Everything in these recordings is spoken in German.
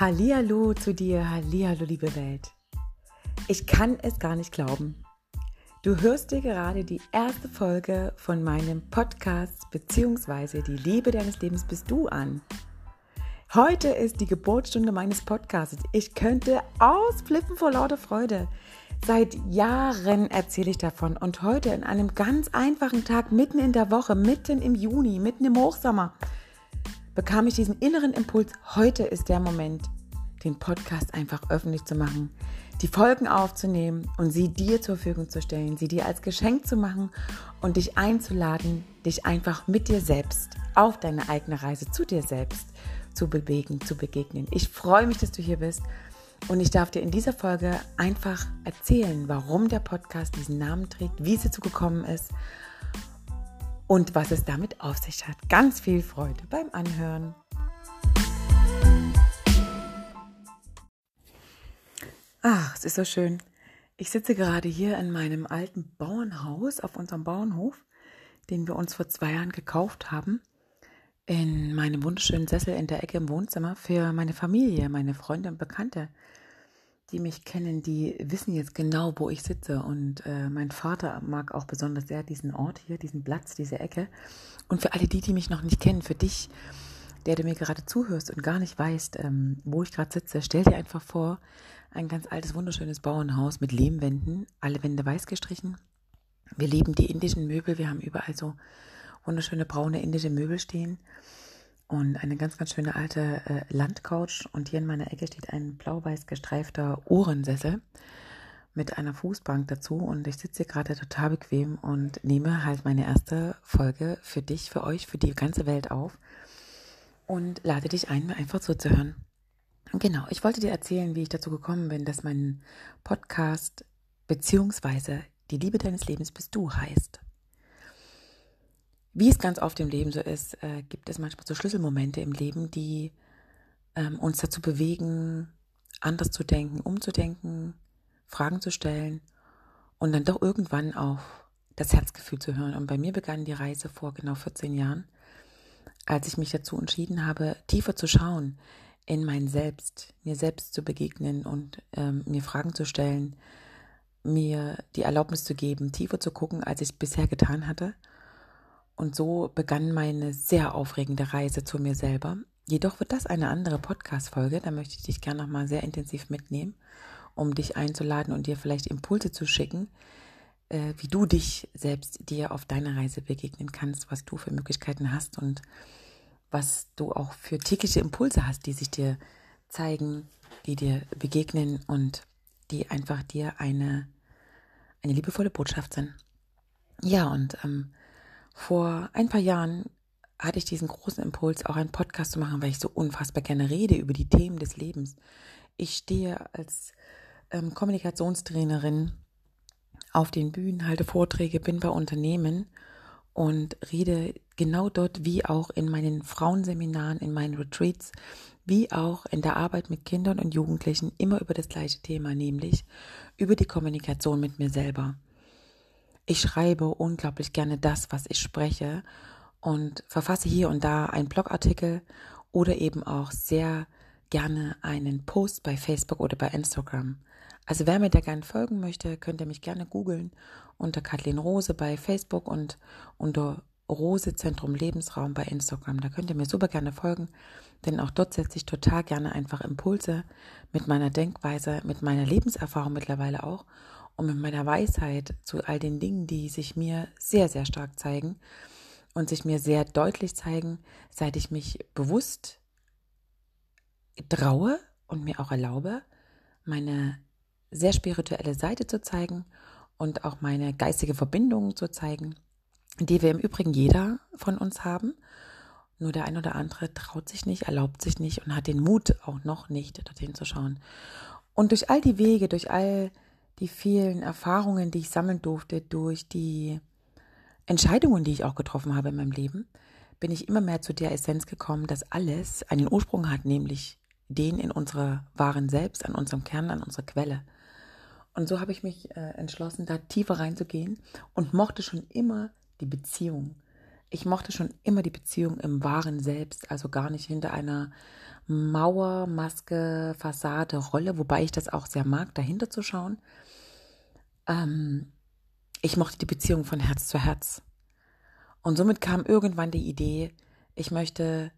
Hallihallo zu dir, Hallihallo liebe Welt. Ich kann es gar nicht glauben. Du hörst dir gerade die erste Folge von meinem Podcast beziehungsweise die Liebe deines Lebens bist du an. Heute ist die Geburtsstunde meines Podcasts. Ich könnte ausflippen vor lauter Freude. Seit Jahren erzähle ich davon und heute in einem ganz einfachen Tag mitten in der Woche, mitten im Juni, mitten im Hochsommer, bekam ich diesen inneren Impuls, heute ist der Moment, den Podcast einfach öffentlich zu machen, die Folgen aufzunehmen und sie dir zur Verfügung zu stellen, sie dir als Geschenk zu machen und dich einzuladen, dich einfach mit dir selbst auf deine eigene Reise zu dir selbst zu bewegen, zu begegnen. Ich freue mich, dass du hier bist und ich darf dir in dieser Folge einfach erzählen, warum der Podcast diesen Namen trägt, wie es dazu gekommen ist und was es damit auf sich hat. Ganz viel Freude beim Anhören. Ach, es ist so schön. Ich sitze gerade hier in meinem alten Bauernhaus auf unserem Bauernhof, den wir uns vor zwei Jahren gekauft haben, in meinem wunderschönen Sessel in der Ecke im Wohnzimmer für meine Familie, meine Freunde und Bekannte die mich kennen, die wissen jetzt genau, wo ich sitze. Und äh, mein Vater mag auch besonders sehr diesen Ort hier, diesen Platz, diese Ecke. Und für alle die, die mich noch nicht kennen, für dich, der du mir gerade zuhörst und gar nicht weißt, ähm, wo ich gerade sitze, stell dir einfach vor, ein ganz altes, wunderschönes Bauernhaus mit Lehmwänden, alle Wände weiß gestrichen. Wir lieben die indischen Möbel, wir haben überall so wunderschöne braune indische Möbel stehen und eine ganz, ganz schöne alte äh, Landcouch. Und hier in meiner Ecke steht ein blau-weiß gestreifter Ohrensessel mit einer Fußbank dazu. Und ich sitze hier gerade total bequem und nehme halt meine erste Folge für dich, für euch, für die ganze Welt auf und lade dich ein, mir einfach zuzuhören. Genau, ich wollte dir erzählen, wie ich dazu gekommen bin, dass mein Podcast beziehungsweise die Liebe deines Lebens bist du heißt. Wie es ganz oft im Leben so ist, äh, gibt es manchmal so Schlüsselmomente im Leben, die ähm, uns dazu bewegen, anders zu denken, umzudenken, Fragen zu stellen und dann doch irgendwann auf das Herzgefühl zu hören. Und bei mir begann die Reise vor genau 14 Jahren, als ich mich dazu entschieden habe, tiefer zu schauen in mein Selbst, mir selbst zu begegnen und ähm, mir Fragen zu stellen, mir die Erlaubnis zu geben, tiefer zu gucken, als ich es bisher getan hatte und so begann meine sehr aufregende Reise zu mir selber. Jedoch wird das eine andere Podcast-Folge. Da möchte ich dich gerne nochmal sehr intensiv mitnehmen, um dich einzuladen und dir vielleicht Impulse zu schicken, äh, wie du dich selbst dir auf deiner Reise begegnen kannst, was du für Möglichkeiten hast und was du auch für tägliche Impulse hast, die sich dir zeigen, die dir begegnen und die einfach dir eine, eine liebevolle Botschaft sind. Ja, und ähm, vor ein paar Jahren hatte ich diesen großen Impuls, auch einen Podcast zu machen, weil ich so unfassbar gerne rede über die Themen des Lebens. Ich stehe als ähm, Kommunikationstrainerin auf den Bühnen, halte Vorträge, bin bei Unternehmen und rede genau dort, wie auch in meinen Frauenseminaren, in meinen Retreats, wie auch in der Arbeit mit Kindern und Jugendlichen immer über das gleiche Thema, nämlich über die Kommunikation mit mir selber. Ich schreibe unglaublich gerne das, was ich spreche und verfasse hier und da einen Blogartikel oder eben auch sehr gerne einen Post bei Facebook oder bei Instagram. Also wer mir da gerne folgen möchte, könnt ihr mich gerne googeln unter Kathleen Rose bei Facebook und unter Rose Zentrum Lebensraum bei Instagram. Da könnt ihr mir super gerne folgen, denn auch dort setze ich total gerne einfach Impulse mit meiner Denkweise, mit meiner Lebenserfahrung mittlerweile auch und mit meiner Weisheit zu all den Dingen, die sich mir sehr, sehr stark zeigen und sich mir sehr deutlich zeigen, seit ich mich bewusst traue und mir auch erlaube, meine sehr spirituelle Seite zu zeigen und auch meine geistige Verbindung zu zeigen, die wir im Übrigen jeder von uns haben. Nur der ein oder andere traut sich nicht, erlaubt sich nicht und hat den Mut auch noch nicht, dorthin zu schauen. Und durch all die Wege, durch all die vielen Erfahrungen, die ich sammeln durfte, durch die Entscheidungen, die ich auch getroffen habe in meinem Leben, bin ich immer mehr zu der Essenz gekommen, dass alles einen Ursprung hat, nämlich den in unserer wahren Selbst, an unserem Kern, an unserer Quelle. Und so habe ich mich äh, entschlossen, da tiefer reinzugehen und mochte schon immer die Beziehung. ich mochte schon immer die Beziehung im wahren Selbst, also gar nicht hinter einer Mauer, Maske, Fassade, Rolle, wobei ich das auch sehr mag, dahinter zu schauen. Ähm, ich mochte die Beziehung von Herz zu Herz. Und somit kam irgendwann die Idee, ich möchte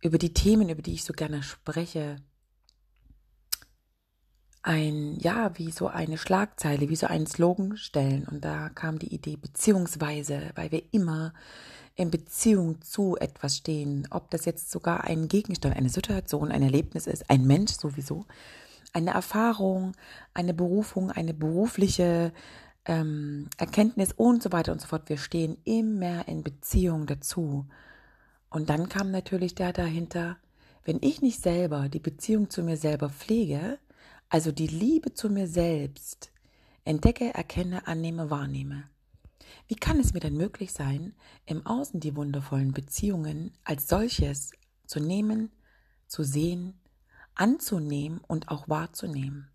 über die Themen, über die ich so gerne spreche, ein, ja, wie so eine Schlagzeile, wie so einen Slogan stellen. Und da kam die Idee, beziehungsweise, weil wir immer in Beziehung zu etwas stehen, ob das jetzt sogar ein Gegenstand, eine Situation, ein Erlebnis ist, ein Mensch sowieso, eine Erfahrung, eine Berufung, eine berufliche ähm, Erkenntnis und so weiter und so fort. Wir stehen immer in Beziehung dazu. Und dann kam natürlich der dahinter, wenn ich nicht selber die Beziehung zu mir selber pflege, also die Liebe zu mir selbst, entdecke, erkenne, annehme, wahrnehme. Wie kann es mir denn möglich sein, im Außen die wundervollen Beziehungen als solches zu nehmen, zu sehen, anzunehmen und auch wahrzunehmen?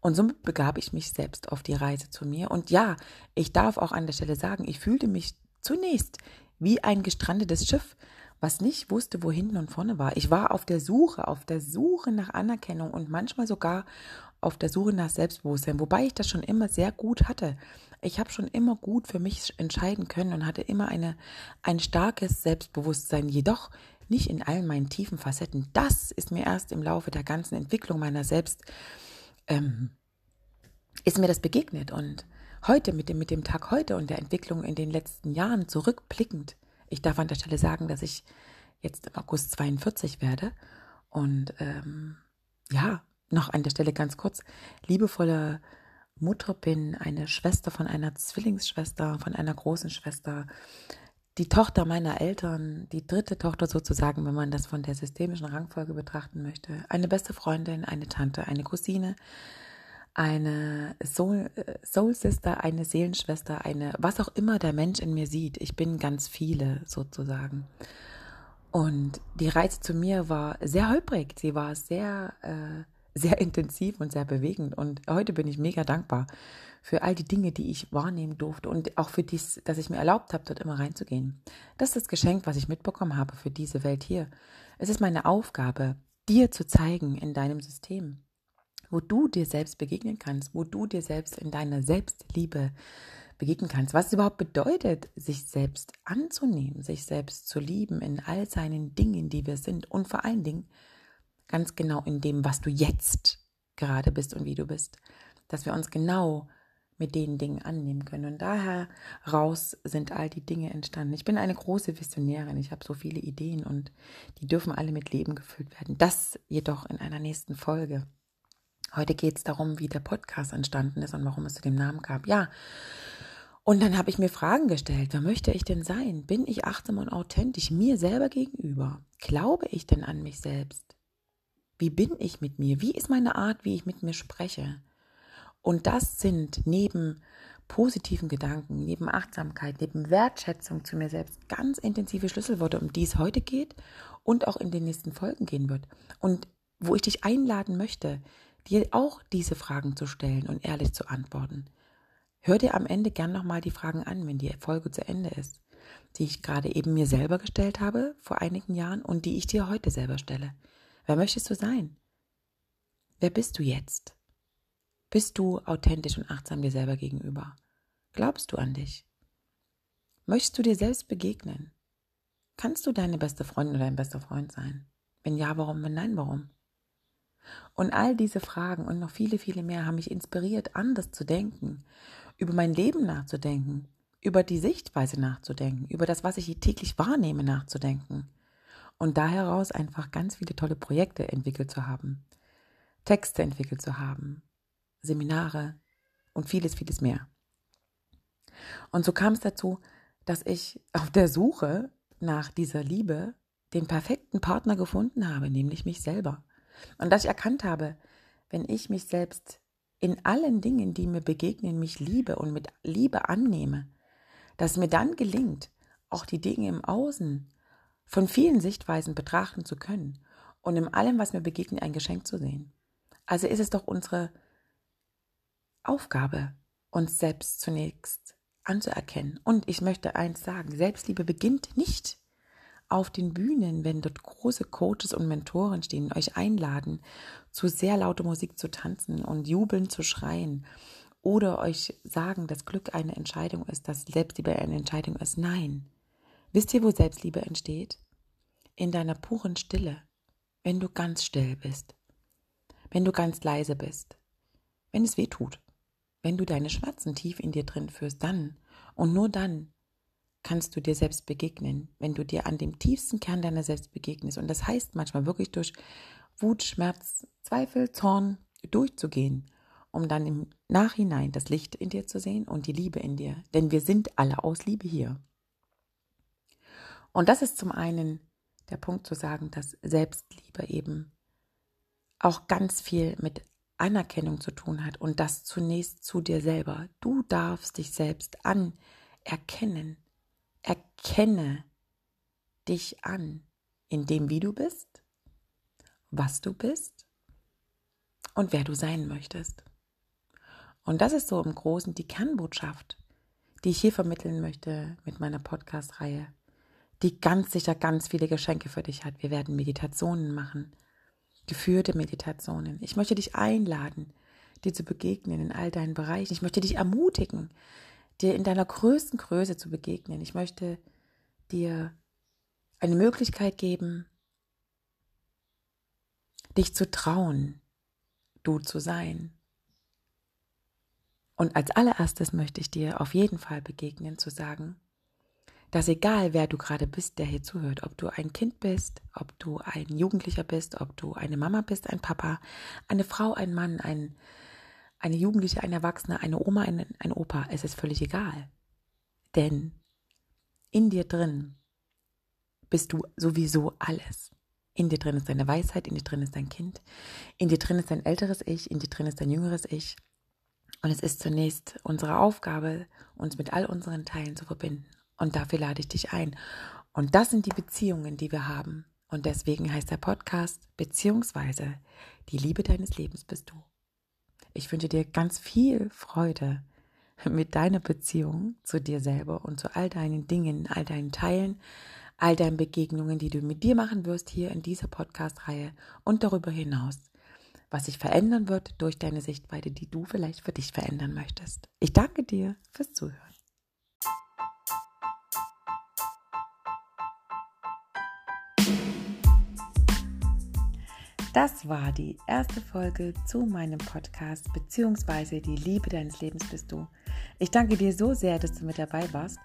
Und somit begab ich mich selbst auf die Reise zu mir. Und ja, ich darf auch an der Stelle sagen, ich fühlte mich zunächst wie ein gestrandetes Schiff, was nicht wusste, wo hinten und vorne war. Ich war auf der Suche, auf der Suche nach Anerkennung und manchmal sogar auf der Suche nach Selbstbewusstsein, wobei ich das schon immer sehr gut hatte. Ich habe schon immer gut für mich entscheiden können und hatte immer eine, ein starkes Selbstbewusstsein, jedoch nicht in allen meinen tiefen Facetten. Das ist mir erst im Laufe der ganzen Entwicklung meiner selbst, ähm, ist mir das begegnet und heute mit dem, mit dem Tag heute und der Entwicklung in den letzten Jahren zurückblickend, ich darf an der Stelle sagen, dass ich jetzt im August 42 werde. Und ähm, ja, noch an der Stelle ganz kurz, liebevolle Mutter bin, eine Schwester von einer Zwillingsschwester, von einer großen Schwester, die Tochter meiner Eltern, die dritte Tochter sozusagen, wenn man das von der systemischen Rangfolge betrachten möchte, eine beste Freundin, eine Tante, eine Cousine, eine Soul, Soul Sister, eine Seelenschwester, eine, was auch immer der Mensch in mir sieht. Ich bin ganz viele sozusagen. Und die Reise zu mir war sehr holprig. Sie war sehr, äh, sehr intensiv und sehr bewegend. Und heute bin ich mega dankbar für all die Dinge, die ich wahrnehmen durfte und auch für dies, dass ich mir erlaubt habe, dort immer reinzugehen. Das ist das Geschenk, was ich mitbekommen habe für diese Welt hier. Es ist meine Aufgabe, dir zu zeigen in deinem System, wo du dir selbst begegnen kannst, wo du dir selbst in deiner Selbstliebe begegnen kannst, was es überhaupt bedeutet, sich selbst anzunehmen, sich selbst zu lieben in all seinen Dingen, die wir sind und vor allen Dingen ganz genau in dem, was du jetzt gerade bist und wie du bist, dass wir uns genau mit den Dingen annehmen können. Und daher raus sind all die Dinge entstanden. Ich bin eine große Visionärin. Ich habe so viele Ideen und die dürfen alle mit Leben gefüllt werden. Das jedoch in einer nächsten Folge. Heute geht es darum, wie der Podcast entstanden ist und warum es zu dem Namen gab. Ja, und dann habe ich mir Fragen gestellt. Wer möchte ich denn sein? Bin ich achtsam und authentisch mir selber gegenüber? Glaube ich denn an mich selbst? Wie bin ich mit mir? Wie ist meine Art, wie ich mit mir spreche? Und das sind neben positiven Gedanken, neben Achtsamkeit, neben Wertschätzung zu mir selbst ganz intensive Schlüsselworte, um die es heute geht und auch in den nächsten Folgen gehen wird. Und wo ich dich einladen möchte, dir auch diese Fragen zu stellen und ehrlich zu antworten. Hör dir am Ende gern nochmal die Fragen an, wenn die Folge zu Ende ist, die ich gerade eben mir selber gestellt habe vor einigen Jahren und die ich dir heute selber stelle. Wer möchtest du sein? Wer bist du jetzt? Bist du authentisch und achtsam dir selber gegenüber? Glaubst du an dich? Möchtest du dir selbst begegnen? Kannst du deine beste Freundin oder dein bester Freund sein? Wenn ja, warum? Wenn nein, warum? Und all diese Fragen und noch viele, viele mehr haben mich inspiriert, anders zu denken, über mein Leben nachzudenken, über die Sichtweise nachzudenken, über das, was ich täglich wahrnehme, nachzudenken. Und da heraus einfach ganz viele tolle Projekte entwickelt zu haben, Texte entwickelt zu haben, Seminare und vieles, vieles mehr. Und so kam es dazu, dass ich auf der Suche nach dieser Liebe den perfekten Partner gefunden habe, nämlich mich selber. Und dass ich erkannt habe, wenn ich mich selbst in allen Dingen, die mir begegnen, mich liebe und mit Liebe annehme, dass mir dann gelingt, auch die Dinge im Außen von vielen Sichtweisen betrachten zu können und in allem, was mir begegnet, ein Geschenk zu sehen. Also ist es doch unsere Aufgabe, uns selbst zunächst anzuerkennen. Und ich möchte eins sagen, Selbstliebe beginnt nicht auf den Bühnen, wenn dort große Coaches und Mentoren stehen, euch einladen, zu sehr lauter Musik zu tanzen und jubeln zu schreien oder euch sagen, dass Glück eine Entscheidung ist, dass Selbstliebe eine Entscheidung ist. Nein. Wisst ihr, wo Selbstliebe entsteht? In deiner puren Stille, wenn du ganz still bist, wenn du ganz leise bist, wenn es weh tut, wenn du deine Schmerzen tief in dir drin führst, dann und nur dann kannst du dir selbst begegnen, wenn du dir an dem tiefsten Kern deiner selbst begegnest. Und das heißt manchmal wirklich durch Wut, Schmerz, Zweifel, Zorn durchzugehen, um dann im Nachhinein das Licht in dir zu sehen und die Liebe in dir. Denn wir sind alle aus Liebe hier. Und das ist zum einen der Punkt zu sagen, dass Selbstliebe eben auch ganz viel mit Anerkennung zu tun hat und das zunächst zu dir selber. Du darfst dich selbst anerkennen. Erkenne dich an in dem, wie du bist, was du bist und wer du sein möchtest. Und das ist so im Großen die Kernbotschaft, die ich hier vermitteln möchte mit meiner Podcast-Reihe, die ganz sicher ganz viele Geschenke für dich hat. Wir werden Meditationen machen, geführte Meditationen. Ich möchte dich einladen, dir zu begegnen in all deinen Bereichen. Ich möchte dich ermutigen, dir in deiner größten Größe zu begegnen. Ich möchte dir eine Möglichkeit geben, dich zu trauen, du zu sein. Und als allererstes möchte ich dir auf jeden Fall begegnen, zu sagen, dass egal wer du gerade bist, der hier zuhört, ob du ein Kind bist, ob du ein Jugendlicher bist, ob du eine Mama bist, ein Papa, eine Frau, ein Mann, ein, eine Jugendliche, ein Erwachsener, eine Oma, ein, ein Opa, es ist völlig egal. Denn in dir drin bist du sowieso alles. In dir drin ist deine Weisheit, in dir drin ist dein Kind, in dir drin ist dein älteres Ich, in dir drin ist dein jüngeres Ich. Und es ist zunächst unsere Aufgabe, uns mit all unseren Teilen zu verbinden. Und dafür lade ich dich ein. Und das sind die Beziehungen, die wir haben. Und deswegen heißt der Podcast beziehungsweise die Liebe deines Lebens bist du. Ich wünsche dir ganz viel Freude mit deiner Beziehung zu dir selber und zu all deinen Dingen, all deinen Teilen, all deinen Begegnungen, die du mit dir machen wirst hier in dieser Podcast-Reihe und darüber hinaus, was sich verändern wird durch deine Sichtweite, die du vielleicht für dich verändern möchtest. Ich danke dir fürs Zuhören. Das war die erste Folge zu meinem Podcast beziehungsweise die Liebe deines Lebens bist du. Ich danke dir so sehr, dass du mit dabei warst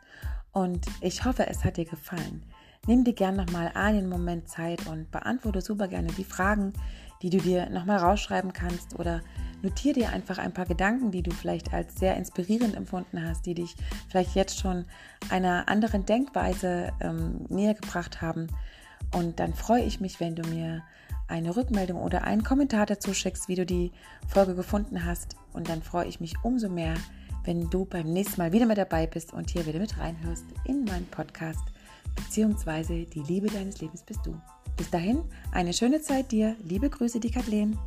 und ich hoffe, es hat dir gefallen. Nimm dir gerne nochmal einen Moment Zeit und beantworte super gerne die Fragen, die du dir nochmal rausschreiben kannst oder notiere dir einfach ein paar Gedanken, die du vielleicht als sehr inspirierend empfunden hast, die dich vielleicht jetzt schon einer anderen Denkweise ähm, näher gebracht haben. Und dann freue ich mich, wenn du mir eine Rückmeldung oder einen Kommentar dazu schickst, wie du die Folge gefunden hast. Und dann freue ich mich umso mehr, wenn du beim nächsten Mal wieder mit dabei bist und hier wieder mit reinhörst in meinen Podcast, beziehungsweise die Liebe deines Lebens bist du. Bis dahin, eine schöne Zeit dir. Liebe Grüße, die Kathleen.